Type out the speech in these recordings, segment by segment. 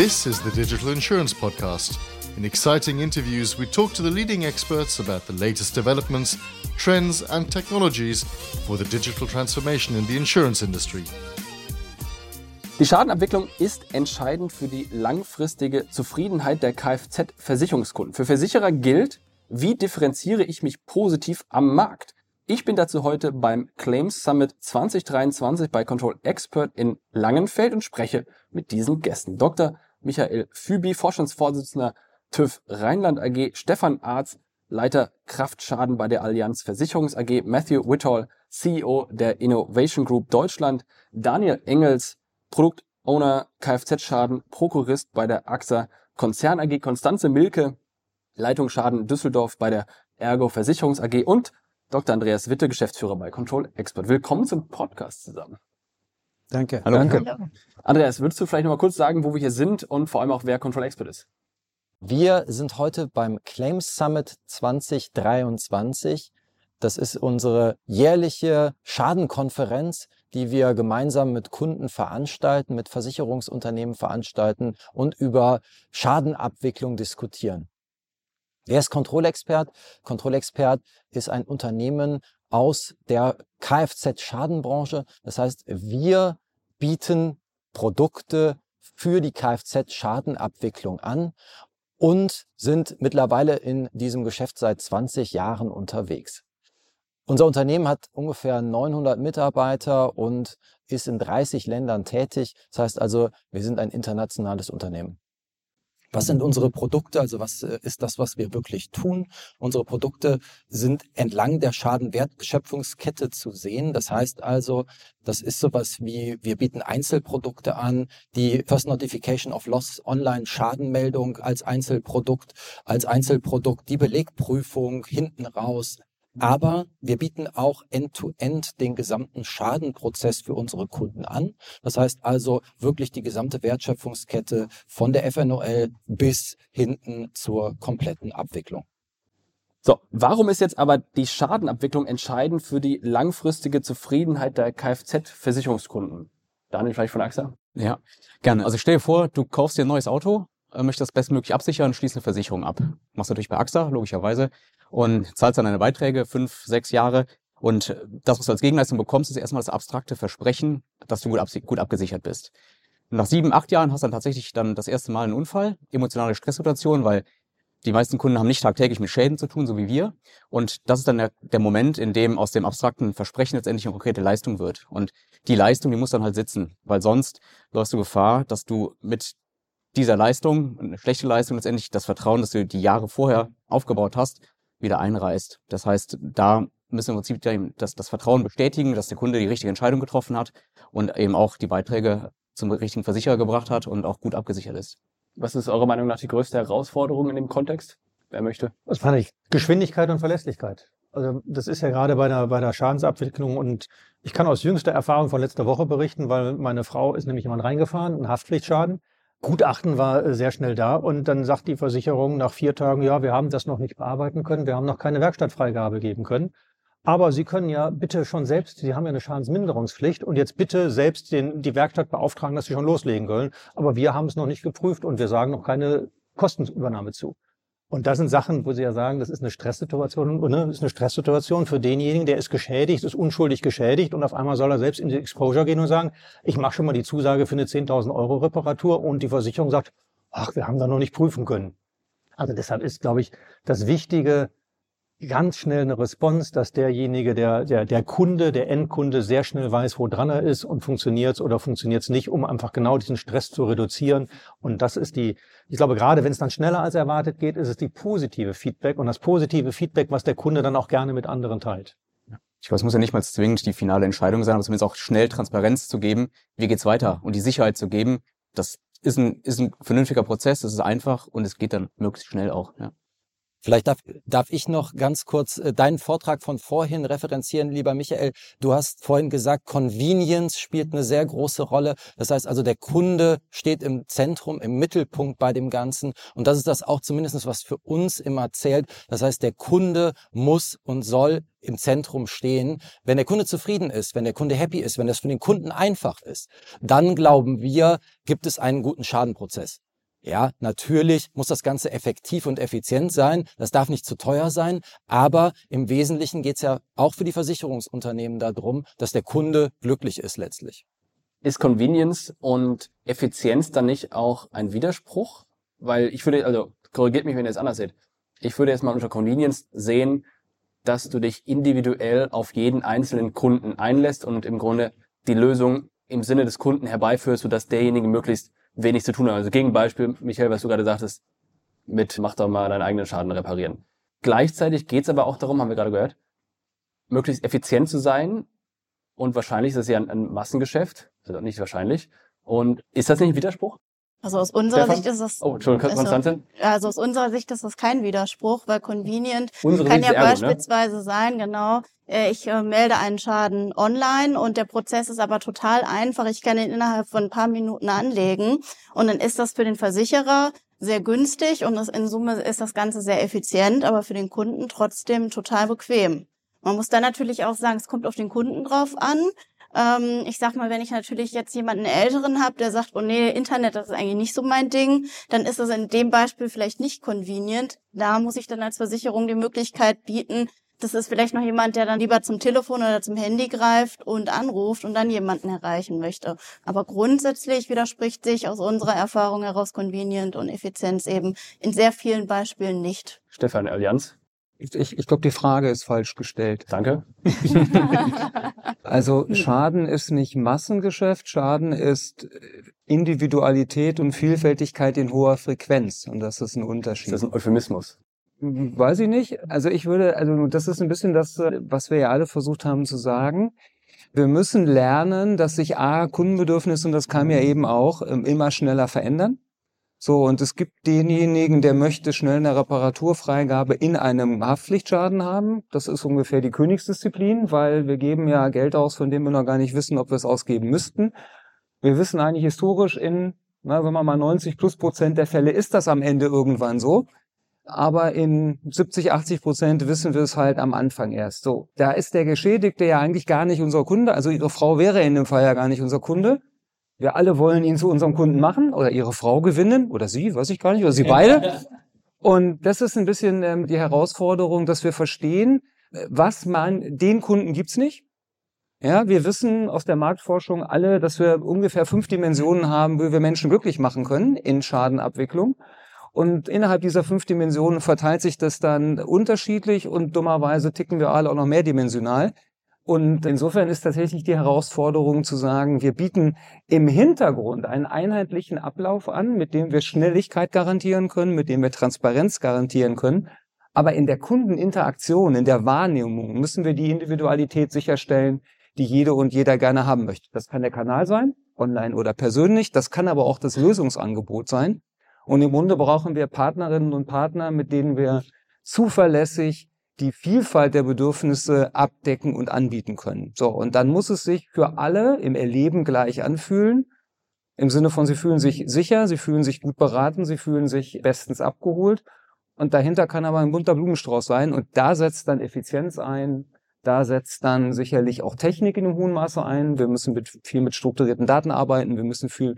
This is the Digital Insurance Podcast. In exciting interviews, we talk to the leading experts about the latest developments, trends, and technologies for the digital transformation in the insurance industry. Die Schadenabwicklung ist entscheidend für die langfristige Zufriedenheit der Kfz-Versicherungskunden. Für Versicherer gilt, wie differenziere ich mich positiv am Markt? Ich bin dazu heute beim Claims Summit 2023 bei Control Expert in Langenfeld und spreche mit diesen Gästen. Dr. Michael Fübi, Vorstandsvorsitzender TÜV Rheinland AG, Stefan Arz, Leiter Kraftschaden bei der Allianz Versicherungs AG, Matthew Whitall, CEO der Innovation Group Deutschland, Daniel Engels, Produktowner Kfz-Schaden, Prokurist bei der AXA Konzern AG, Konstanze Milke, Leitungsschaden Düsseldorf bei der Ergo Versicherungs AG und Dr. Andreas Witte, Geschäftsführer bei Control Expert. Willkommen zum Podcast zusammen. Danke. Hallo. Danke. Andreas, würdest du vielleicht noch mal kurz sagen, wo wir hier sind und vor allem auch, wer Control Expert ist? Wir sind heute beim Claims Summit 2023. Das ist unsere jährliche Schadenkonferenz, die wir gemeinsam mit Kunden veranstalten, mit Versicherungsunternehmen veranstalten und über Schadenabwicklung diskutieren. Wer ist Kontrollexpert? Kontrollexpert ist ein Unternehmen aus der Kfz-Schadenbranche. Das heißt, wir bieten Produkte für die Kfz-Schadenabwicklung an und sind mittlerweile in diesem Geschäft seit 20 Jahren unterwegs. Unser Unternehmen hat ungefähr 900 Mitarbeiter und ist in 30 Ländern tätig. Das heißt also, wir sind ein internationales Unternehmen. Was sind unsere Produkte? Also was äh, ist das, was wir wirklich tun? Unsere Produkte sind entlang der Schadenwertschöpfungskette zu sehen. Das heißt also, das ist sowas wie, wir bieten Einzelprodukte an, die First Notification of Loss Online Schadenmeldung als Einzelprodukt, als Einzelprodukt, die Belegprüfung hinten raus, aber wir bieten auch end-to-end -End den gesamten Schadenprozess für unsere Kunden an. Das heißt also wirklich die gesamte Wertschöpfungskette von der FNOL bis hinten zur kompletten Abwicklung. So, warum ist jetzt aber die Schadenabwicklung entscheidend für die langfristige Zufriedenheit der Kfz-Versicherungskunden? Daniel, vielleicht von AXA? Ja, gerne. Also stell dir vor, du kaufst dir ein neues Auto, äh, möchtest das bestmöglich absichern, schließt eine Versicherung ab. Machst du natürlich bei AXA, logischerweise und zahlst dann deine Beiträge fünf, sechs Jahre. Und das, was du als Gegenleistung bekommst, ist erstmal das abstrakte Versprechen, dass du gut, gut abgesichert bist. Nach sieben, acht Jahren hast du dann tatsächlich dann das erste Mal einen Unfall, emotionale Stresssituation, weil die meisten Kunden haben nicht tagtäglich mit Schäden zu tun, so wie wir. Und das ist dann der, der Moment, in dem aus dem abstrakten Versprechen letztendlich eine konkrete Leistung wird. Und die Leistung, die muss dann halt sitzen, weil sonst läufst du Gefahr, dass du mit dieser Leistung, eine schlechte Leistung letztendlich, das Vertrauen, das du die Jahre vorher aufgebaut hast, wieder einreißt. Das heißt, da müssen wir im Prinzip das, das Vertrauen bestätigen, dass der Kunde die richtige Entscheidung getroffen hat und eben auch die Beiträge zum richtigen Versicherer gebracht hat und auch gut abgesichert ist. Was ist eurer Meinung nach die größte Herausforderung in dem Kontext? Wer möchte? Das fand ich Geschwindigkeit und Verlässlichkeit. Also das ist ja gerade bei der, bei der Schadensabwicklung und ich kann aus jüngster Erfahrung von letzter Woche berichten, weil meine Frau ist nämlich jemand reingefahren, ein Haftpflichtschaden. Gutachten war äh, sehr schnell da und dann sagt die Versicherung nach vier Tagen, ja, wir haben das noch nicht bearbeiten können, wir haben noch keine Werkstattfreigabe geben können. Aber Sie können ja bitte schon selbst, Sie haben ja eine Schadensminderungspflicht und jetzt bitte selbst den, die Werkstatt beauftragen, dass Sie schon loslegen können. Aber wir haben es noch nicht geprüft und wir sagen noch keine Kostenübernahme zu. Und das sind Sachen, wo Sie ja sagen, das ist eine Stresssituation, ne? das ist eine Stresssituation für denjenigen, der ist geschädigt, ist unschuldig geschädigt und auf einmal soll er selbst in die Exposure gehen und sagen, ich mache schon mal die Zusage für eine 10.000 Euro Reparatur und die Versicherung sagt, ach, wir haben da noch nicht prüfen können. Also deshalb ist, glaube ich, das Wichtige, ganz schnell eine Response, dass derjenige, der, der, der Kunde, der Endkunde sehr schnell weiß, wo dran er ist und funktioniert's oder funktioniert's nicht, um einfach genau diesen Stress zu reduzieren. Und das ist die, ich glaube, gerade wenn es dann schneller als erwartet geht, ist es die positive Feedback und das positive Feedback, was der Kunde dann auch gerne mit anderen teilt. Ich glaube, es muss ja nicht mal zwingend die finale Entscheidung sein, aber zumindest auch schnell Transparenz zu geben, wie geht's weiter und die Sicherheit zu geben, das ist ein, ist ein vernünftiger Prozess, das ist einfach und es geht dann möglichst schnell auch. Ja. Vielleicht darf, darf ich noch ganz kurz äh, deinen Vortrag von vorhin referenzieren, lieber Michael. Du hast vorhin gesagt, Convenience spielt eine sehr große Rolle. Das heißt also, der Kunde steht im Zentrum, im Mittelpunkt bei dem Ganzen. Und das ist das auch zumindest, was für uns immer zählt. Das heißt, der Kunde muss und soll im Zentrum stehen. Wenn der Kunde zufrieden ist, wenn der Kunde happy ist, wenn das für den Kunden einfach ist, dann glauben wir, gibt es einen guten Schadenprozess. Ja, natürlich muss das Ganze effektiv und effizient sein. Das darf nicht zu teuer sein. Aber im Wesentlichen geht es ja auch für die Versicherungsunternehmen darum, dass der Kunde glücklich ist letztlich. Ist Convenience und Effizienz dann nicht auch ein Widerspruch? Weil ich würde, also korrigiert mich, wenn ihr es anders seht. Ich würde jetzt mal unter Convenience sehen, dass du dich individuell auf jeden einzelnen Kunden einlässt und im Grunde die Lösung im Sinne des Kunden herbeiführst, sodass derjenige möglichst wenig zu tun hat. Also Gegenbeispiel, Michael, was du gerade sagtest, mit mach doch mal deinen eigenen Schaden reparieren. Gleichzeitig geht es aber auch darum, haben wir gerade gehört, möglichst effizient zu sein und wahrscheinlich ist es ja ein, ein Massengeschäft, also nicht wahrscheinlich. Und ist das nicht ein Widerspruch? Also aus unserer Stefan? Sicht ist das. Oh, Entschuldigung, also, Konstantin? also aus unserer Sicht ist das kein Widerspruch, weil convenient Unsere kann ja ne? beispielsweise sein, genau, äh, ich äh, melde einen Schaden online und der Prozess ist aber total einfach. Ich kann ihn innerhalb von ein paar Minuten anlegen und dann ist das für den Versicherer sehr günstig und das, in Summe ist das Ganze sehr effizient, aber für den Kunden trotzdem total bequem. Man muss dann natürlich auch sagen, es kommt auf den Kunden drauf an. Ähm, ich sag mal, wenn ich natürlich jetzt jemanden Älteren habe, der sagt, oh nee, Internet, das ist eigentlich nicht so mein Ding, dann ist das in dem Beispiel vielleicht nicht convenient. Da muss ich dann als Versicherung die Möglichkeit bieten, das ist vielleicht noch jemand, der dann lieber zum Telefon oder zum Handy greift und anruft und dann jemanden erreichen möchte. Aber grundsätzlich widerspricht sich aus unserer Erfahrung heraus Convenient und Effizienz eben in sehr vielen Beispielen nicht. Stefan, Allianz? Ich, ich, ich glaube, die Frage ist falsch gestellt. Danke. Also Schaden ist nicht Massengeschäft, Schaden ist Individualität und Vielfältigkeit in hoher Frequenz. Und das ist ein Unterschied. Ist das ein Euphemismus? Weiß ich nicht. Also ich würde, also das ist ein bisschen das, was wir ja alle versucht haben zu sagen. Wir müssen lernen, dass sich A, Kundenbedürfnisse, und das kam ja eben auch, ähm, immer schneller verändern. So, und es gibt denjenigen, der möchte schnell eine Reparaturfreigabe in einem Haftpflichtschaden haben. Das ist ungefähr die Königsdisziplin, weil wir geben ja Geld aus, von dem wir noch gar nicht wissen, ob wir es ausgeben müssten. Wir wissen eigentlich historisch in, na, wenn man mal 90 plus Prozent der Fälle ist das am Ende irgendwann so. Aber in 70, 80 Prozent wissen wir es halt am Anfang erst. So, da ist der Geschädigte ja eigentlich gar nicht unser Kunde. Also Ihre Frau wäre in dem Fall ja gar nicht unser Kunde. Wir alle wollen ihn zu unserem Kunden machen oder Ihre Frau gewinnen oder Sie, weiß ich gar nicht, oder Sie beide. Und das ist ein bisschen ähm, die Herausforderung, dass wir verstehen, äh, was man, den Kunden gibt's nicht. Ja, wir wissen aus der Marktforschung alle, dass wir ungefähr fünf Dimensionen haben, wo wir Menschen glücklich machen können in Schadenabwicklung. Und innerhalb dieser fünf Dimensionen verteilt sich das dann unterschiedlich und dummerweise ticken wir alle auch noch mehrdimensional. Und insofern ist tatsächlich die Herausforderung zu sagen, wir bieten im Hintergrund einen einheitlichen Ablauf an, mit dem wir Schnelligkeit garantieren können, mit dem wir Transparenz garantieren können. Aber in der Kundeninteraktion, in der Wahrnehmung müssen wir die Individualität sicherstellen, die jede und jeder gerne haben möchte. Das kann der Kanal sein, online oder persönlich. Das kann aber auch das Lösungsangebot sein. Und im Grunde brauchen wir Partnerinnen und Partner, mit denen wir zuverlässig die Vielfalt der Bedürfnisse abdecken und anbieten können. So, und dann muss es sich für alle im Erleben gleich anfühlen. Im Sinne von, sie fühlen sich sicher, sie fühlen sich gut beraten, sie fühlen sich bestens abgeholt. Und dahinter kann aber ein bunter Blumenstrauß sein. Und da setzt dann Effizienz ein. Da setzt dann sicherlich auch Technik in einem hohen Maße ein. Wir müssen mit, viel mit strukturierten Daten arbeiten. Wir müssen viel,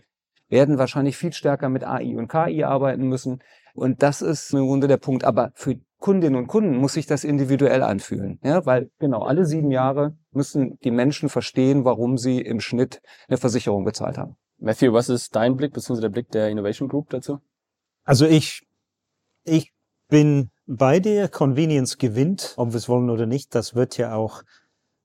werden wahrscheinlich viel stärker mit AI und KI arbeiten müssen. Und das ist im Grunde der Punkt. Aber für Kundinnen und Kunden muss sich das individuell anfühlen. Ja, weil genau alle sieben Jahre müssen die Menschen verstehen, warum sie im Schnitt eine Versicherung bezahlt haben. Matthew, was ist dein Blick bzw. der Blick der Innovation Group dazu? Also ich, ich bin bei dir. Convenience gewinnt, ob wir es wollen oder nicht. Das wird ja auch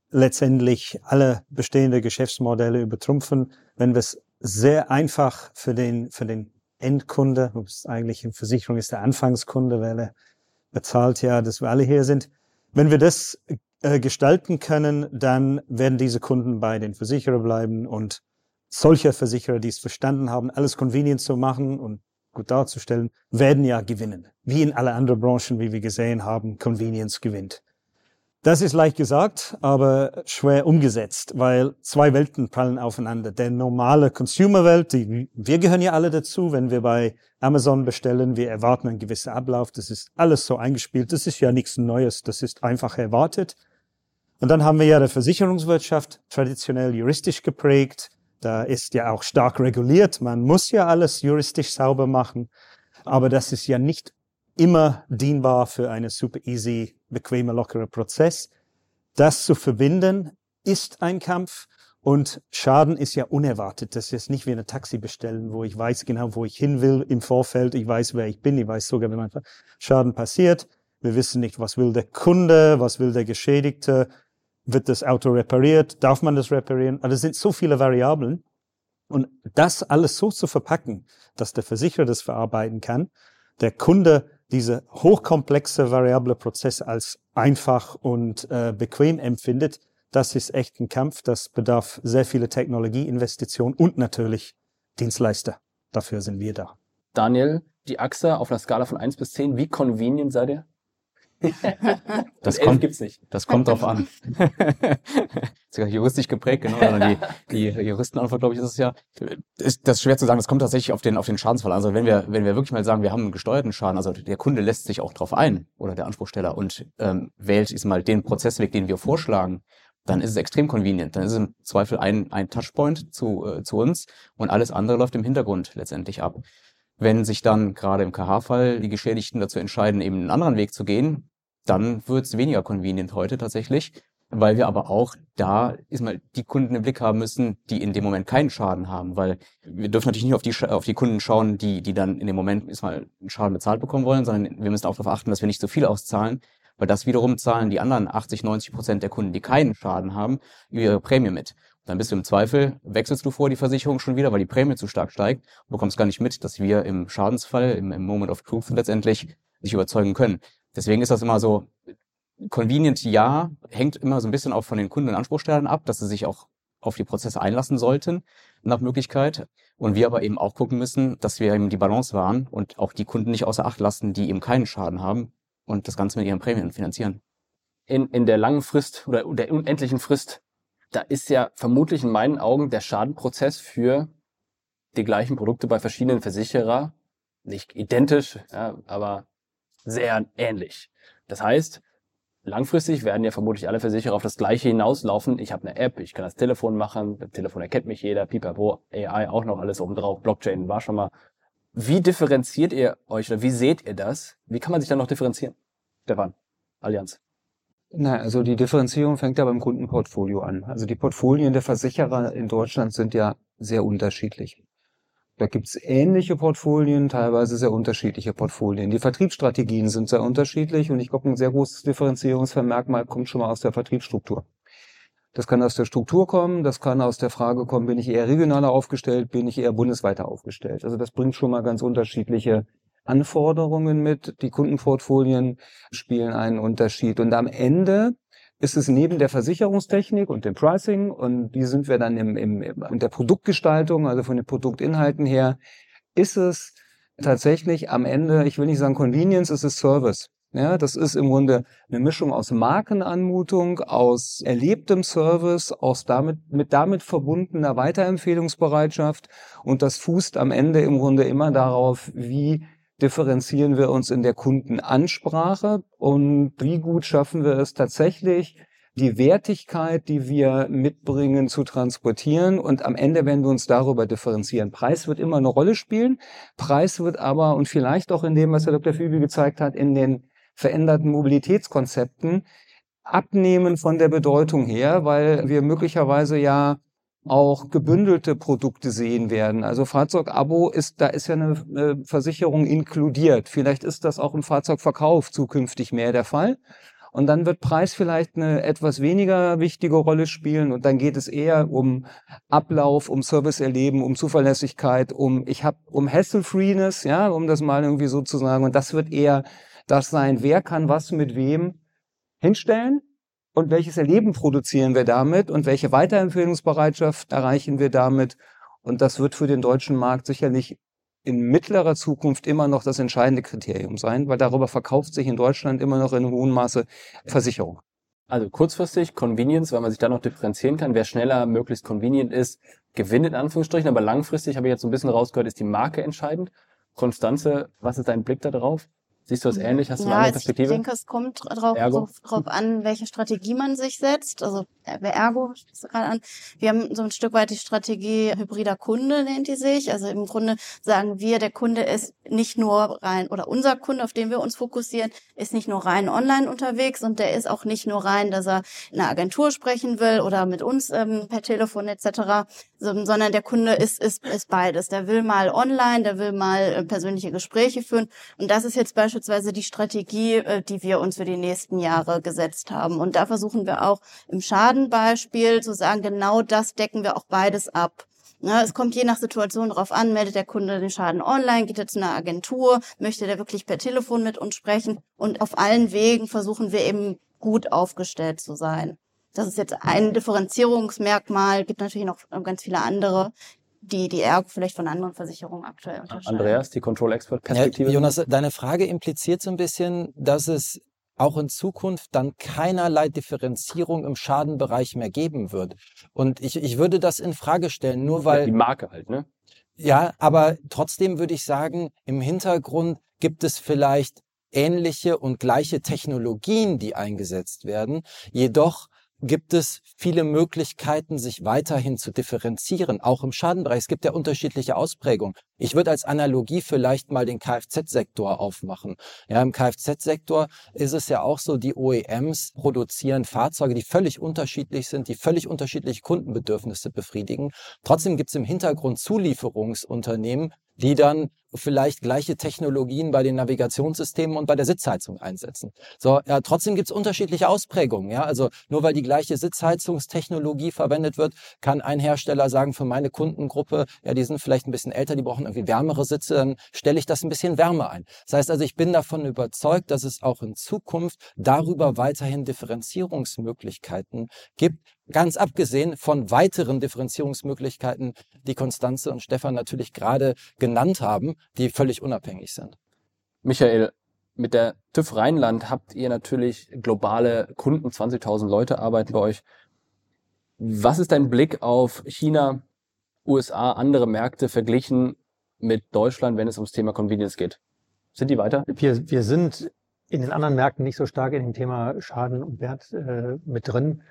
letztendlich alle bestehende Geschäftsmodelle übertrumpfen, wenn wir es sehr einfach für den, für den Endkunde, wo es eigentlich in Versicherung ist der Anfangskunde, weil er bezahlt ja, dass wir alle hier sind. Wenn wir das äh, gestalten können, dann werden diese Kunden bei den Versicherer bleiben und solche Versicherer, die es verstanden haben, alles convenient zu machen und gut darzustellen, werden ja gewinnen. Wie in alle anderen Branchen, wie wir gesehen haben, Convenience gewinnt. Das ist leicht gesagt, aber schwer umgesetzt, weil zwei Welten prallen aufeinander. Der normale Consumer-Welt, wir gehören ja alle dazu, wenn wir bei Amazon bestellen, wir erwarten einen gewissen Ablauf, das ist alles so eingespielt, das ist ja nichts Neues, das ist einfach erwartet. Und dann haben wir ja der Versicherungswirtschaft, traditionell juristisch geprägt, Da ist ja auch stark reguliert. Man muss ja alles juristisch sauber machen. Aber das ist ja nicht immer dienbar für einen super easy, bequemer, lockerer Prozess. Das zu verbinden ist ein Kampf. Und Schaden ist ja unerwartet. Das ist nicht wie eine Taxi bestellen, wo ich weiß genau, wo ich hin will im Vorfeld. Ich weiß, wer ich bin. Ich weiß sogar, wenn mein Schaden passiert. Wir wissen nicht, was will der Kunde, was will der Geschädigte. Wird das Auto repariert? Darf man das reparieren? Also es sind so viele Variablen. Und das alles so zu verpacken, dass der Versicherer das verarbeiten kann, der Kunde diese hochkomplexe variable Prozess als einfach und äh, bequem empfindet, das ist echt ein Kampf. Das bedarf sehr viele Technologieinvestitionen und natürlich Dienstleister. Dafür sind wir da. Daniel, die AXA auf einer Skala von 1 bis 10, wie convenient seid ihr? Das kommt, gibt's nicht. Das kommt drauf an. Sogar juristisch geprägt, genau. Oder die, die Juristenantwort, glaube ich, ist es ja. Ist das ist schwer zu sagen. Das kommt tatsächlich auf den, auf den Schadensfall. Also wenn wir, wenn wir wirklich mal sagen, wir haben einen gesteuerten Schaden, also der Kunde lässt sich auch drauf ein oder der Anspruchsteller und ähm, wählt ist mal den Prozessweg, den wir vorschlagen, dann ist es extrem convenient. Dann ist es im Zweifel ein, ein Touchpoint zu, äh, zu uns und alles andere läuft im Hintergrund letztendlich ab. Wenn sich dann gerade im KH-Fall die Geschädigten dazu entscheiden, eben einen anderen Weg zu gehen, dann wird es weniger convenient heute tatsächlich, weil wir aber auch da ist mal die Kunden im Blick haben müssen, die in dem Moment keinen Schaden haben, weil wir dürfen natürlich nicht auf die auf die Kunden schauen, die die dann in dem Moment ist mal einen Schaden bezahlt bekommen wollen, sondern wir müssen auch darauf achten, dass wir nicht so viel auszahlen, weil das wiederum zahlen die anderen 80, 90 Prozent der Kunden, die keinen Schaden haben, über ihre Prämie mit. Dann bist du im Zweifel, wechselst du vor die Versicherung schon wieder, weil die Prämie zu stark steigt und bekommst gar nicht mit, dass wir im Schadensfall, im, im Moment of Truth letztendlich sich überzeugen können. Deswegen ist das immer so, convenient ja, hängt immer so ein bisschen auch von den Kunden und Anspruchstellern ab, dass sie sich auch auf die Prozesse einlassen sollten, nach Möglichkeit. Und wir aber eben auch gucken müssen, dass wir eben die Balance wahren und auch die Kunden nicht außer Acht lassen, die eben keinen Schaden haben und das Ganze mit ihren Prämien finanzieren. In, in der langen Frist oder der unendlichen Frist da ist ja vermutlich in meinen Augen der Schadenprozess für die gleichen Produkte bei verschiedenen Versicherer nicht identisch, ja, aber sehr ähnlich. Das heißt, langfristig werden ja vermutlich alle Versicherer auf das Gleiche hinauslaufen. Ich habe eine App, ich kann das Telefon machen, das Telefon erkennt mich jeder, pipapo, AI auch noch alles oben drauf, Blockchain war schon mal. Wie differenziert ihr euch oder wie seht ihr das? Wie kann man sich dann noch differenzieren? Stefan, Allianz. Na, also die Differenzierung fängt ja beim Kundenportfolio an. Also die Portfolien der Versicherer in Deutschland sind ja sehr unterschiedlich. Da gibt's ähnliche Portfolien, teilweise sehr unterschiedliche Portfolien. Die Vertriebsstrategien sind sehr unterschiedlich und ich glaube, ein sehr großes Differenzierungsmerkmal kommt schon mal aus der Vertriebsstruktur. Das kann aus der Struktur kommen, das kann aus der Frage kommen, bin ich eher regionaler aufgestellt, bin ich eher bundesweiter aufgestellt. Also das bringt schon mal ganz unterschiedliche Anforderungen mit. Die Kundenportfolien spielen einen Unterschied. Und am Ende ist es neben der Versicherungstechnik und dem Pricing, und die sind wir dann im, im, in der Produktgestaltung, also von den Produktinhalten her, ist es tatsächlich am Ende, ich will nicht sagen Convenience, es ist Service. Ja, das ist im Grunde eine Mischung aus Markenanmutung, aus erlebtem Service, aus damit, mit damit verbundener Weiterempfehlungsbereitschaft und das fußt am Ende im Grunde immer darauf, wie differenzieren wir uns in der Kundenansprache und wie gut schaffen wir es tatsächlich, die Wertigkeit, die wir mitbringen, zu transportieren. Und am Ende werden wir uns darüber differenzieren. Preis wird immer eine Rolle spielen. Preis wird aber, und vielleicht auch in dem, was Herr Dr. Fübel gezeigt hat, in den veränderten Mobilitätskonzepten, abnehmen von der Bedeutung her, weil wir möglicherweise ja auch gebündelte Produkte sehen werden. Also Fahrzeugabo ist, da ist ja eine, eine Versicherung inkludiert. Vielleicht ist das auch im Fahrzeugverkauf zukünftig mehr der Fall. Und dann wird Preis vielleicht eine etwas weniger wichtige Rolle spielen und dann geht es eher um Ablauf, um Serviceerleben, um Zuverlässigkeit, um ich habe um Hassle-Freeness, ja, um das mal irgendwie so zu sagen. Und das wird eher das sein, wer kann was mit wem hinstellen und welches Erleben produzieren wir damit und welche Weiterempfehlungsbereitschaft erreichen wir damit. Und das wird für den deutschen Markt sicherlich in mittlerer Zukunft immer noch das entscheidende Kriterium sein, weil darüber verkauft sich in Deutschland immer noch in hohem Maße Versicherung. Also kurzfristig Convenience, weil man sich da noch differenzieren kann. Wer schneller möglichst convenient ist, gewinnt in Anführungsstrichen. Aber langfristig, habe ich jetzt so ein bisschen rausgehört, ist die Marke entscheidend. Konstanze, was ist dein Blick da drauf? Siehst du das ähnlich? Hast du eine ja, andere ich Perspektive? denke, es kommt drauf, drauf, drauf an, welche Strategie man sich setzt. Also äh, bei Ergo sprichst du gerade an. Wir haben so ein Stück weit die Strategie hybrider Kunde nennt die sich. Also im Grunde sagen wir, der Kunde ist nicht nur rein oder unser Kunde, auf den wir uns fokussieren, ist nicht nur rein online unterwegs und der ist auch nicht nur rein, dass er in einer Agentur sprechen will oder mit uns ähm, per Telefon etc., sondern der Kunde ist, ist, ist beides. Der will mal online, der will mal äh, persönliche Gespräche führen und das ist jetzt beispielsweise die Strategie, äh, die wir uns für die nächsten Jahre gesetzt haben. Und da versuchen wir auch im Schadenbeispiel zu sagen, genau das decken wir auch beides ab. Ja, es kommt je nach Situation darauf an, meldet der Kunde den Schaden online, geht er zu einer Agentur, möchte der wirklich per Telefon mit uns sprechen. Und auf allen Wegen versuchen wir eben gut aufgestellt zu sein. Das ist jetzt ein Differenzierungsmerkmal, gibt natürlich noch ganz viele andere, die die Ergo vielleicht von anderen Versicherungen aktuell unterscheiden. Andreas, die Control Expert Ja, Perspektive. Jonas, deine Frage impliziert so ein bisschen, dass es auch in Zukunft dann keinerlei Differenzierung im Schadenbereich mehr geben wird. Und ich, ich würde das in Frage stellen, nur weil die Marke halt, ne? Ja, aber trotzdem würde ich sagen, im Hintergrund gibt es vielleicht ähnliche und gleiche Technologien, die eingesetzt werden. Jedoch gibt es viele Möglichkeiten, sich weiterhin zu differenzieren, auch im Schadenbereich. Es gibt ja unterschiedliche Ausprägungen. Ich würde als Analogie vielleicht mal den Kfz-Sektor aufmachen. Ja, im Kfz-Sektor ist es ja auch so, die OEMs produzieren Fahrzeuge, die völlig unterschiedlich sind, die völlig unterschiedliche Kundenbedürfnisse befriedigen. Trotzdem gibt es im Hintergrund Zulieferungsunternehmen, die dann vielleicht gleiche Technologien bei den Navigationssystemen und bei der Sitzheizung einsetzen. So, ja, trotzdem gibt es unterschiedliche Ausprägungen. Ja, also nur weil die gleiche Sitzheizungstechnologie verwendet wird, kann ein Hersteller sagen, für meine Kundengruppe, ja, die sind vielleicht ein bisschen älter, die brauchen irgendwie wärmere Sitze, dann stelle ich das ein bisschen wärmer ein. Das heißt also, ich bin davon überzeugt, dass es auch in Zukunft darüber weiterhin Differenzierungsmöglichkeiten gibt, Ganz abgesehen von weiteren Differenzierungsmöglichkeiten, die Konstanze und Stefan natürlich gerade genannt haben, die völlig unabhängig sind. Michael, mit der TÜV Rheinland habt ihr natürlich globale Kunden, 20.000 Leute arbeiten bei euch. Was ist dein Blick auf China, USA, andere Märkte verglichen mit Deutschland, wenn es ums Thema Convenience geht? Sind die weiter? Wir, wir sind in den anderen Märkten nicht so stark in dem Thema Schaden und Wert äh, mit drin.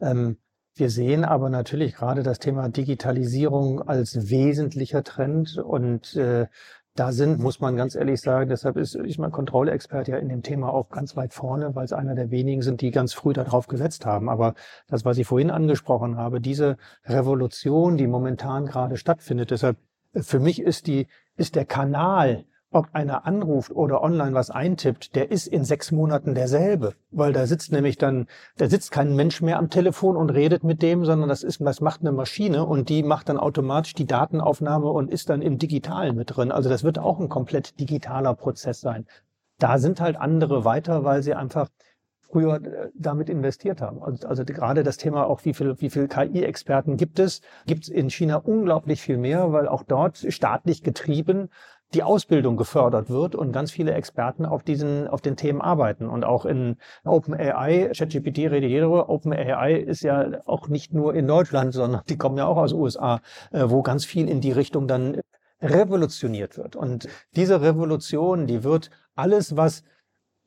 Ähm, wir sehen aber natürlich gerade das Thema Digitalisierung als wesentlicher Trend und äh, da sind, muss man ganz ehrlich sagen, deshalb ist ich mein Kontrollexperte ja in dem Thema auch ganz weit vorne, weil es einer der wenigen sind, die ganz früh darauf gesetzt haben. Aber das, was ich vorhin angesprochen habe, diese Revolution, die momentan gerade stattfindet, deshalb für mich ist die, ist der Kanal, ob einer anruft oder online was eintippt, der ist in sechs Monaten derselbe, weil da sitzt nämlich dann, da sitzt kein Mensch mehr am Telefon und redet mit dem, sondern das ist, das macht eine Maschine und die macht dann automatisch die Datenaufnahme und ist dann im Digitalen mit drin. Also das wird auch ein komplett digitaler Prozess sein. Da sind halt andere weiter, weil sie einfach früher äh, damit investiert haben. Also, also gerade das Thema auch, wie viel, wie viel KI-Experten gibt es, gibt es in China unglaublich viel mehr, weil auch dort staatlich getrieben die Ausbildung gefördert wird und ganz viele Experten auf diesen, auf den Themen arbeiten. Und auch in OpenAI, ChatGPT redet jeder darüber, OpenAI ist ja auch nicht nur in Deutschland, sondern die kommen ja auch aus USA, äh, wo ganz viel in die Richtung dann revolutioniert wird. Und diese Revolution, die wird alles, was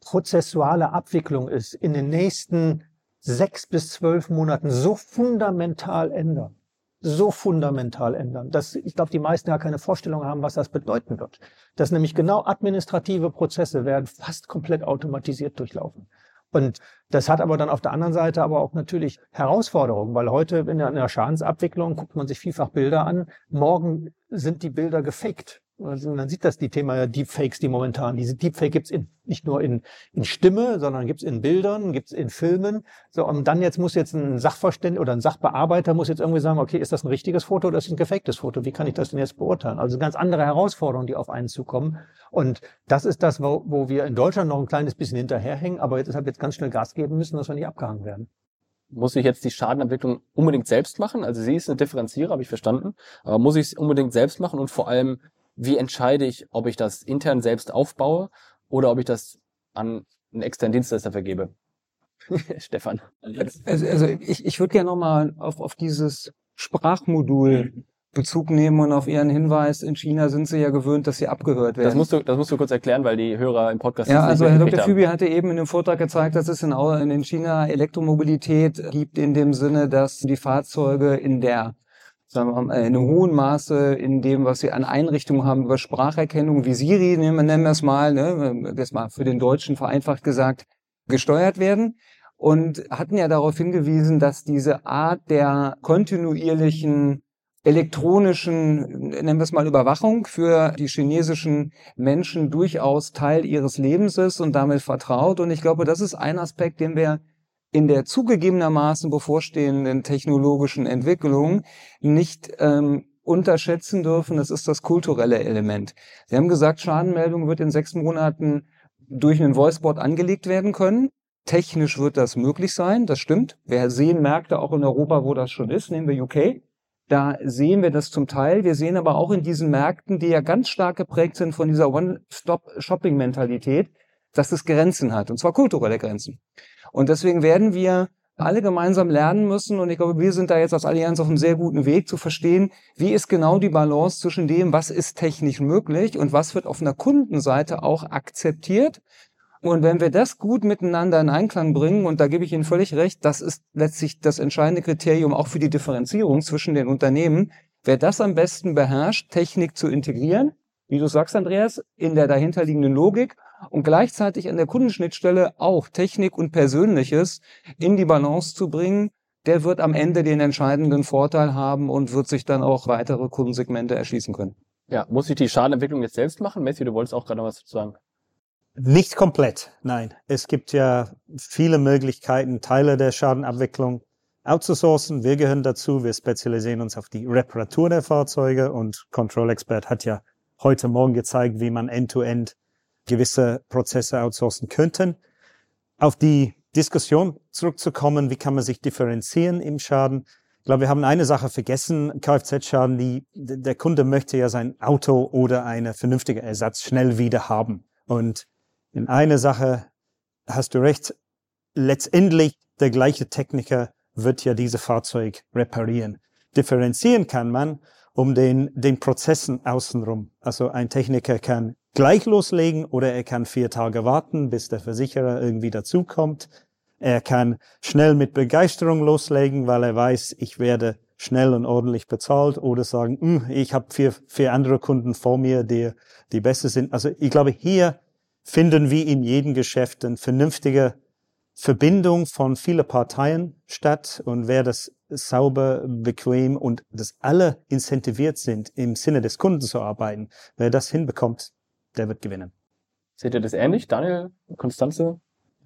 prozessuale Abwicklung ist, in den nächsten sechs bis zwölf Monaten so fundamental ändern so fundamental ändern, dass ich glaube, die meisten ja keine Vorstellung haben, was das bedeuten wird. Dass nämlich genau administrative Prozesse werden fast komplett automatisiert durchlaufen. Und das hat aber dann auf der anderen Seite aber auch natürlich Herausforderungen, weil heute in der Schadensabwicklung guckt man sich vielfach Bilder an. Morgen sind die Bilder gefaked. Also man sieht das die Thema Deepfakes, die momentan, diese Deepfake gibt's in, nicht nur in, in Stimme, sondern gibt's in Bildern, gibt's in Filmen. So, und dann jetzt muss jetzt ein Sachverständnis oder ein Sachbearbeiter muss jetzt irgendwie sagen, okay, ist das ein richtiges Foto oder ist das ein gefaktes Foto? Wie kann ich das denn jetzt beurteilen? Also ganz andere Herausforderungen, die auf einen zukommen. Und das ist das, wo, wo wir in Deutschland noch ein kleines bisschen hinterherhängen, aber jetzt deshalb jetzt ganz schnell Gas geben müssen, dass wir nicht abgehangen werden muss ich jetzt die Schadenabwicklung unbedingt selbst machen? Also sie ist eine Differenzierer, habe ich verstanden. Aber muss ich es unbedingt selbst machen und vor allem wie entscheide ich, ob ich das intern selbst aufbaue oder ob ich das an einen externen Dienstleister vergebe? Stefan. Also, also ich, ich würde gerne nochmal auf, auf dieses Sprachmodul Bezug nehmen und auf Ihren Hinweis, in China sind Sie ja gewöhnt, dass Sie abgehört werden. Das musst, du, das musst du kurz erklären, weil die Hörer im Podcast ja, also Herr Dr. Fübi hatte eben in dem Vortrag gezeigt, dass es in, in China Elektromobilität gibt in dem Sinne, dass die Fahrzeuge in der sagen wir in hohen Maße in dem, was sie an Einrichtungen haben über Spracherkennung, wie Siri, nennen wir es mal, ne, das mal für den Deutschen vereinfacht gesagt, gesteuert werden und hatten ja darauf hingewiesen, dass diese Art der kontinuierlichen elektronischen, nennen wir es mal Überwachung für die chinesischen Menschen durchaus Teil ihres Lebens ist und damit vertraut. Und ich glaube, das ist ein Aspekt, den wir in der zugegebenermaßen bevorstehenden technologischen Entwicklung nicht ähm, unterschätzen dürfen. Das ist das kulturelle Element. Sie haben gesagt, Schadenmeldung wird in sechs Monaten durch einen Voicebot angelegt werden können. Technisch wird das möglich sein, das stimmt. Wir sehen Märkte auch in Europa, wo das schon ist, nehmen wir UK. Da sehen wir das zum Teil. Wir sehen aber auch in diesen Märkten, die ja ganz stark geprägt sind von dieser One-Stop-Shopping-Mentalität, dass es Grenzen hat, und zwar kulturelle Grenzen. Und deswegen werden wir alle gemeinsam lernen müssen, und ich glaube, wir sind da jetzt als Allianz auf einem sehr guten Weg zu verstehen, wie ist genau die Balance zwischen dem, was ist technisch möglich und was wird auf einer Kundenseite auch akzeptiert. Und wenn wir das gut miteinander in Einklang bringen, und da gebe ich Ihnen völlig recht, das ist letztlich das entscheidende Kriterium auch für die Differenzierung zwischen den Unternehmen, wer das am besten beherrscht, Technik zu integrieren, wie du sagst, Andreas, in der dahinterliegenden Logik und gleichzeitig an der Kundenschnittstelle auch Technik und Persönliches in die Balance zu bringen, der wird am Ende den entscheidenden Vorteil haben und wird sich dann auch weitere Kundensegmente erschließen können. Ja, muss ich die Schadenentwicklung jetzt selbst machen? Messi, du wolltest auch gerade noch was dazu sagen. Nicht komplett, nein. Es gibt ja viele Möglichkeiten, Teile der Schadenabwicklung outzusourcen. Wir gehören dazu. Wir spezialisieren uns auf die Reparatur der Fahrzeuge und Control Expert hat ja heute Morgen gezeigt, wie man end-to-end gewisse Prozesse outsourcen könnte. Auf die Diskussion zurückzukommen, wie kann man sich differenzieren im Schaden? Ich glaube, wir haben eine Sache vergessen, Kfz-Schaden, die, der Kunde möchte ja sein Auto oder eine vernünftige Ersatz schnell wieder haben. Und in einer Sache hast du recht, letztendlich der gleiche Techniker wird ja diese Fahrzeug reparieren. Differenzieren kann man um den, den Prozessen außenrum. Also ein Techniker kann gleich loslegen oder er kann vier Tage warten, bis der Versicherer irgendwie dazukommt. Er kann schnell mit Begeisterung loslegen, weil er weiß, ich werde schnell und ordentlich bezahlt oder sagen, "Hm, ich habe vier, vier andere Kunden vor mir, die, die besser sind. Also ich glaube, hier finden wie in jedem Geschäft eine vernünftige Verbindung von vielen Parteien statt und wer das sauber, bequem und dass alle incentiviert sind, im Sinne des Kunden zu arbeiten, wer das hinbekommt, der wird gewinnen. Seht ihr das ähnlich? Daniel, Konstanze?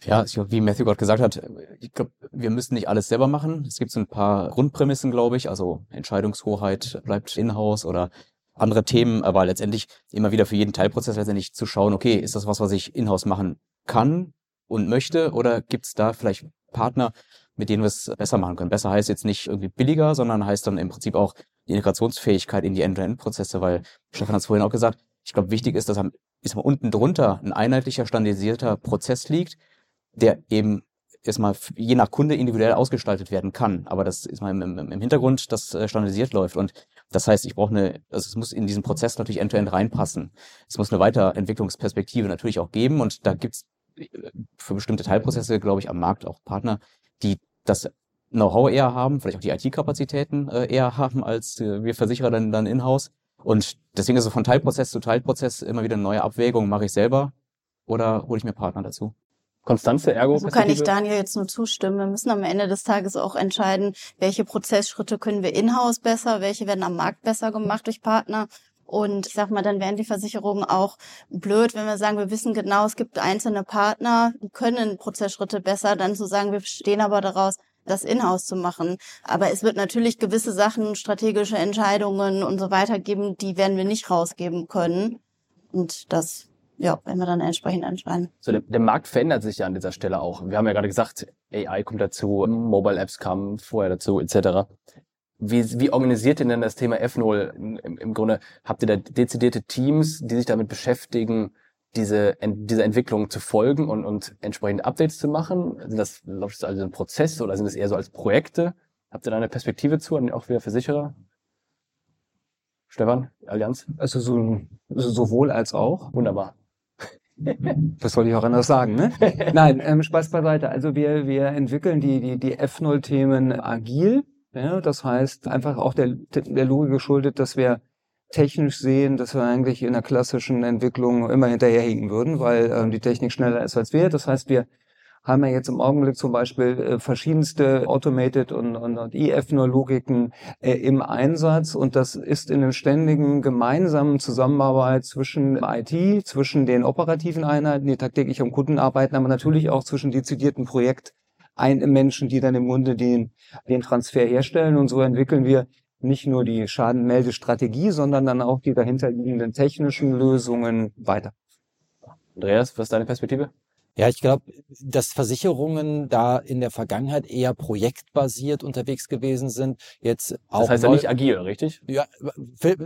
Ja, ich wie Matthew gerade gesagt hat, ich glaube, wir müssen nicht alles selber machen. Es gibt so ein paar Grundprämissen, glaube ich. Also Entscheidungshoheit bleibt in-house oder andere Themen, aber letztendlich immer wieder für jeden Teilprozess letztendlich zu schauen, okay, ist das was, was ich in-house machen kann und möchte oder gibt es da vielleicht Partner, mit denen wir es besser machen können? Besser heißt jetzt nicht irgendwie billiger, sondern heißt dann im Prinzip auch die Integrationsfähigkeit in die End-to-End-Prozesse, weil Stefan hat es vorhin auch gesagt, ich glaube, wichtig ist, dass am, ist mal unten drunter ein einheitlicher, standardisierter Prozess liegt, der eben erstmal je nach Kunde individuell ausgestaltet werden kann. Aber das ist mal im, im, im Hintergrund, das äh, standardisiert läuft. Und das heißt, ich brauche eine, also es muss in diesen Prozess natürlich end-to-end reinpassen. Es muss eine Weiterentwicklungsperspektive natürlich auch geben. Und da gibt's für bestimmte Teilprozesse, glaube ich, am Markt auch Partner, die das Know-how eher haben, vielleicht auch die IT-Kapazitäten äh, eher haben als äh, wir Versicherer dann, dann in-house. Und deswegen ist es von Teilprozess zu Teilprozess immer wieder eine neue Abwägung. Mache ich selber oder hole ich mir Partner dazu? Konstanze, Ergo. So kann ich Daniel jetzt nur zustimmen. Wir müssen am Ende des Tages auch entscheiden, welche Prozessschritte können wir in-house besser, welche werden am Markt besser gemacht durch Partner. Und ich sag mal, dann wären die Versicherungen auch blöd, wenn wir sagen, wir wissen genau, es gibt einzelne Partner, die können Prozessschritte besser, dann zu sagen, wir stehen aber daraus, das in-house zu machen. Aber es wird natürlich gewisse Sachen, strategische Entscheidungen und so weiter geben, die werden wir nicht rausgeben können. Und das, ja, werden wir dann entsprechend entscheiden. So, der, der Markt verändert sich ja an dieser Stelle auch. Wir haben ja gerade gesagt, AI kommt dazu, Mobile Apps kamen vorher dazu, etc. Wie, wie organisiert ihr denn das Thema F0 im, im Grunde? Habt ihr da dezidierte Teams, die sich damit beschäftigen, diese, diese Entwicklung zu folgen und, und entsprechend Updates zu machen? Sind das, läuft das also ein Prozess oder sind das eher so als Projekte? Habt ihr da eine Perspektive zu, auch wieder Versicherer? Stefan, Allianz? Also so, sowohl als auch. Wunderbar. Was soll ich auch anders sagen, ne? Nein, ähm, Spaß beiseite. Also wir, wir entwickeln die, die, die F0-Themen agil. Ja, das heißt einfach auch der, der Logik geschuldet, dass wir technisch sehen, dass wir eigentlich in der klassischen Entwicklung immer hinterherhinken würden, weil ähm, die Technik schneller ist als wir. Das heißt, wir haben wir jetzt im Augenblick zum Beispiel äh, verschiedenste Automated und, und, und IF-Logiken äh, im Einsatz. Und das ist in einer ständigen gemeinsamen Zusammenarbeit zwischen IT, zwischen den operativen Einheiten, die tagtäglich am Kunden arbeiten, aber natürlich auch zwischen dezidierten Projekt Menschen, die dann im Grunde den, den Transfer herstellen. Und so entwickeln wir nicht nur die Schadenmeldestrategie, sondern dann auch die dahinterliegenden technischen Lösungen weiter. Andreas, was ist deine Perspektive? Ja, ich glaube, dass Versicherungen da in der Vergangenheit eher projektbasiert unterwegs gewesen sind. Jetzt auch das heißt ja nicht agil, richtig? Ja,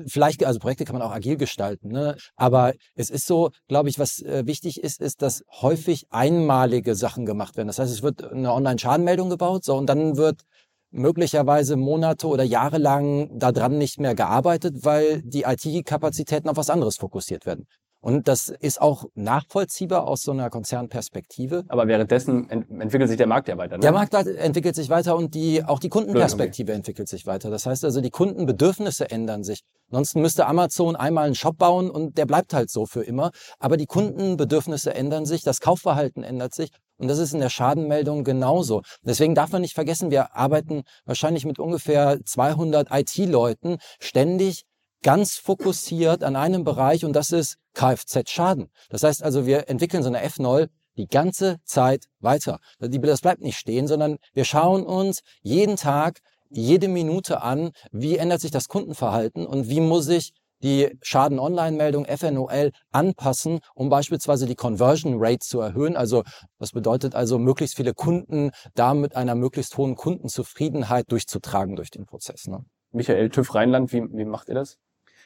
vielleicht, also Projekte kann man auch agil gestalten, ne? Aber es ist so, glaube ich, was äh, wichtig ist, ist, dass häufig einmalige Sachen gemacht werden. Das heißt, es wird eine Online-Schadenmeldung gebaut, so und dann wird möglicherweise Monate oder Jahre lang daran nicht mehr gearbeitet, weil die IT-Kapazitäten auf was anderes fokussiert werden. Und das ist auch nachvollziehbar aus so einer Konzernperspektive. Aber währenddessen ent entwickelt sich der Markt ja weiter. Ne? Der Markt entwickelt sich weiter und die, auch die Kundenperspektive entwickelt sich weiter. Das heißt also, die Kundenbedürfnisse ändern sich. Ansonsten müsste Amazon einmal einen Shop bauen und der bleibt halt so für immer. Aber die Kundenbedürfnisse ändern sich, das Kaufverhalten ändert sich. Und das ist in der Schadenmeldung genauso. Deswegen darf man nicht vergessen, wir arbeiten wahrscheinlich mit ungefähr 200 IT-Leuten ständig ganz fokussiert an einem Bereich und das ist Kfz-Schaden. Das heißt also, wir entwickeln so eine F0 die ganze Zeit weiter. Das bleibt nicht stehen, sondern wir schauen uns jeden Tag, jede Minute an, wie ändert sich das Kundenverhalten und wie muss ich die Schaden-Online-Meldung FNOL anpassen, um beispielsweise die Conversion Rate zu erhöhen. Also das bedeutet also, möglichst viele Kunden da mit einer möglichst hohen Kundenzufriedenheit durchzutragen durch den Prozess. Ne? Michael TÜV Rheinland, wie, wie macht ihr das?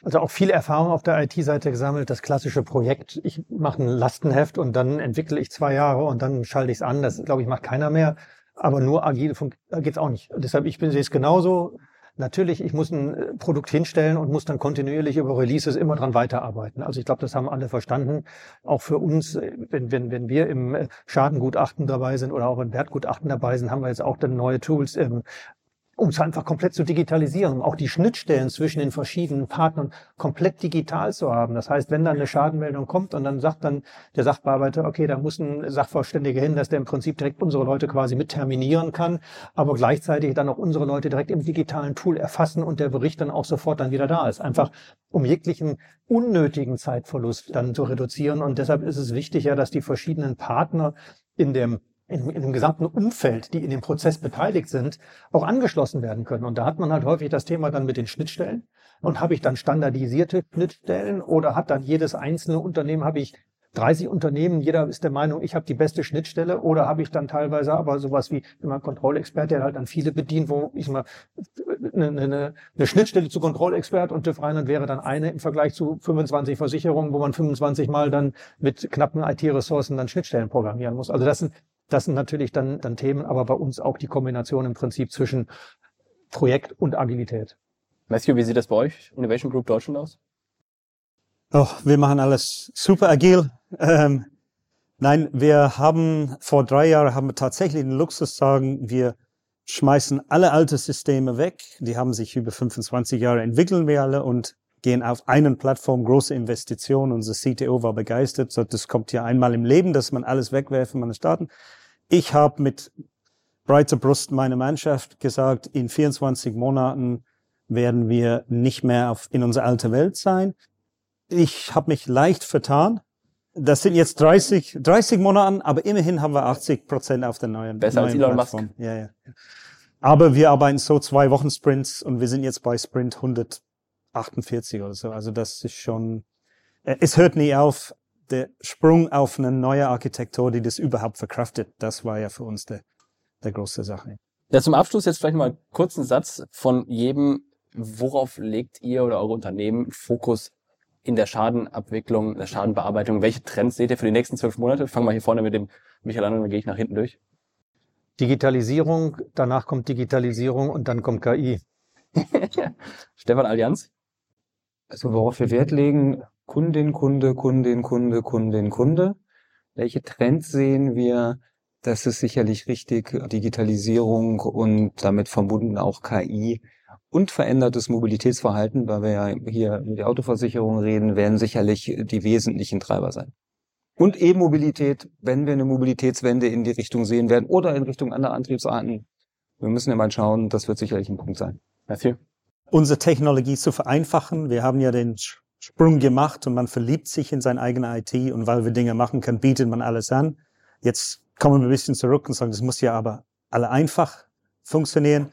Also auch viel Erfahrung auf der IT-Seite gesammelt. Das klassische Projekt, ich mache ein Lastenheft und dann entwickle ich zwei Jahre und dann schalte ich es an. Das, glaube ich, macht keiner mehr. Aber nur agil geht's auch nicht. Deshalb, ich bin sehe es genauso. Natürlich, ich muss ein äh, Produkt hinstellen und muss dann kontinuierlich über Releases immer dran weiterarbeiten. Also ich glaube, das haben alle verstanden. Auch für uns, äh, wenn, wenn, wenn wir im äh, Schadengutachten dabei sind oder auch im Wertgutachten dabei sind, haben wir jetzt auch dann neue Tools, ähm, um es einfach komplett zu digitalisieren, um auch die Schnittstellen zwischen den verschiedenen Partnern komplett digital zu haben. Das heißt, wenn dann eine Schadenmeldung kommt und dann sagt dann der Sachbearbeiter, okay, da muss ein Sachverständiger hin, dass der im Prinzip direkt unsere Leute quasi mit terminieren kann, aber gleichzeitig dann auch unsere Leute direkt im digitalen Tool erfassen und der Bericht dann auch sofort dann wieder da ist. Einfach um jeglichen unnötigen Zeitverlust dann zu reduzieren. Und deshalb ist es wichtig ja, dass die verschiedenen Partner in dem in, in dem gesamten Umfeld, die in dem Prozess beteiligt sind, auch angeschlossen werden können. Und da hat man halt häufig das Thema dann mit den Schnittstellen. Und habe ich dann standardisierte Schnittstellen oder hat dann jedes einzelne Unternehmen, habe ich 30 Unternehmen, jeder ist der Meinung, ich habe die beste Schnittstelle oder habe ich dann teilweise aber sowas wie immer Kontrollexpert, der halt dann viele bedient, wo ich mal eine, eine, eine Schnittstelle zu Kontrollexpert und TÜV Rheinland wäre dann eine im Vergleich zu 25 Versicherungen, wo man 25 Mal dann mit knappen IT-Ressourcen dann Schnittstellen programmieren muss. Also das sind das sind natürlich dann, dann Themen, aber bei uns auch die Kombination im Prinzip zwischen Projekt und Agilität. Matthew, wie sieht das bei euch, Innovation Group Deutschland aus? Oh, wir machen alles super agil. Ähm, nein, wir haben vor drei Jahren haben wir tatsächlich den Luxus zu sagen, wir schmeißen alle alte Systeme weg. Die haben sich über 25 Jahre entwickeln wir alle und gehen auf einen Plattform, große Investitionen. Unser CTO war begeistert. So, das kommt ja einmal im Leben, dass man alles wegwerfen, man starten. Ich habe mit breiter Brust meiner Mannschaft gesagt, in 24 Monaten werden wir nicht mehr auf, in unserer alten Welt sein. Ich habe mich leicht vertan. Das sind jetzt 30, 30 Monate, aber immerhin haben wir 80 Prozent auf der neuen, Besser neuen als Elon Plattform. Musk. Ja, ja. Aber wir arbeiten so zwei Wochen Sprints und wir sind jetzt bei Sprint 148 oder so. Also das ist schon, äh, es hört nie auf. Der Sprung auf eine neue Architektur, die das überhaupt verkraftet, das war ja für uns der, der große Sache. Ja, zum Abschluss jetzt vielleicht mal einen kurzen Satz von jedem. Worauf legt ihr oder eure Unternehmen Fokus in der Schadenabwicklung, der Schadenbearbeitung? Welche Trends seht ihr für die nächsten zwölf Monate? Fangen wir hier vorne mit dem Michael an und dann gehe ich nach hinten durch. Digitalisierung, danach kommt Digitalisierung und dann kommt KI. Stefan Allianz? Also worauf wir Wert legen, Kundin, Kunde, Kundin, Kunde, Kundin, Kunde. Welche Trends sehen wir? Das ist sicherlich richtig. Digitalisierung und damit verbunden auch KI und verändertes Mobilitätsverhalten, weil wir ja hier über die Autoversicherung reden, werden sicherlich die wesentlichen Treiber sein. Und E-Mobilität, wenn wir eine Mobilitätswende in die Richtung sehen werden oder in Richtung anderer Antriebsarten. Wir müssen ja mal schauen, das wird sicherlich ein Punkt sein. Matthew? Unsere Technologie zu vereinfachen. Wir haben ja den Sprung gemacht und man verliebt sich in sein eigenes IT und weil wir Dinge machen können, bietet man alles an. Jetzt kommen wir ein bisschen zurück und sagen, das muss ja aber alle einfach funktionieren.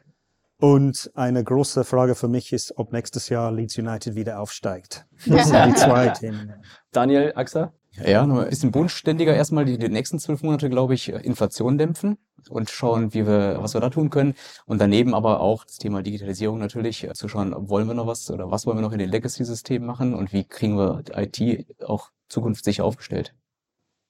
Und eine große Frage für mich ist, ob nächstes Jahr Leeds United wieder aufsteigt. Das sind die zwei Themen. Daniel, AXA? Ja, nur ein bisschen bodenständiger erstmal die, die nächsten zwölf Monate, glaube ich, Inflation dämpfen und schauen, wie wir, was wir da tun können. Und daneben aber auch das Thema Digitalisierung natürlich äh, zu schauen, wollen wir noch was oder was wollen wir noch in den Legacy-Systemen machen und wie kriegen wir IT auch zukünftig aufgestellt.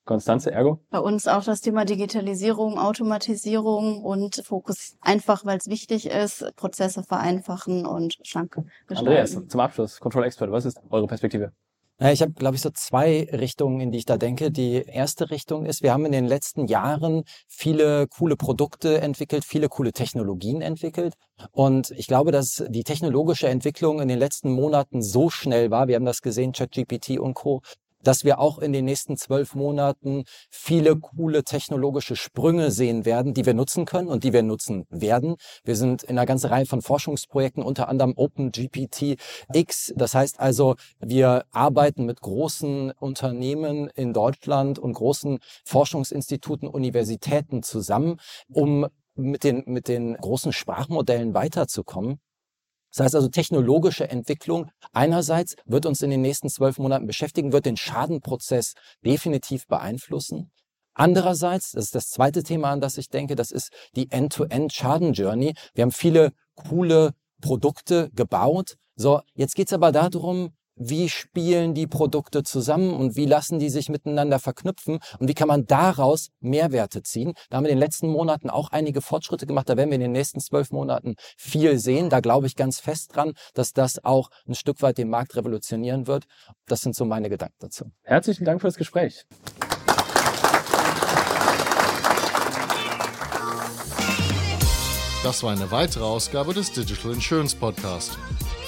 Konstanze, Ergo? Bei uns auch das Thema Digitalisierung, Automatisierung und Fokus einfach, weil es wichtig ist, Prozesse vereinfachen und schlank gestalten. Andreas, zum Abschluss, Control Expert, was ist eure Perspektive? Ja, ich habe, glaube ich, so zwei Richtungen, in die ich da denke. Die erste Richtung ist, wir haben in den letzten Jahren viele coole Produkte entwickelt, viele coole Technologien entwickelt. Und ich glaube, dass die technologische Entwicklung in den letzten Monaten so schnell war, wir haben das gesehen, ChatGPT und Co., dass wir auch in den nächsten zwölf Monaten viele coole technologische Sprünge sehen werden, die wir nutzen können und die wir nutzen werden. Wir sind in einer ganzen Reihe von Forschungsprojekten, unter anderem OpenGPT X. Das heißt also, wir arbeiten mit großen Unternehmen in Deutschland und großen Forschungsinstituten, Universitäten zusammen, um mit den, mit den großen Sprachmodellen weiterzukommen. Das heißt also, technologische Entwicklung einerseits wird uns in den nächsten zwölf Monaten beschäftigen, wird den Schadenprozess definitiv beeinflussen. Andererseits, das ist das zweite Thema, an das ich denke, das ist die End-to-End-Schaden-Journey. Wir haben viele coole Produkte gebaut. So, jetzt geht's aber darum, wie spielen die Produkte zusammen und wie lassen die sich miteinander verknüpfen und wie kann man daraus Mehrwerte ziehen. Da haben wir in den letzten Monaten auch einige Fortschritte gemacht. Da werden wir in den nächsten zwölf Monaten viel sehen. Da glaube ich ganz fest dran, dass das auch ein Stück weit den Markt revolutionieren wird. Das sind so meine Gedanken dazu. Herzlichen Dank für das Gespräch. Das war eine weitere Ausgabe des Digital Insurance Podcast.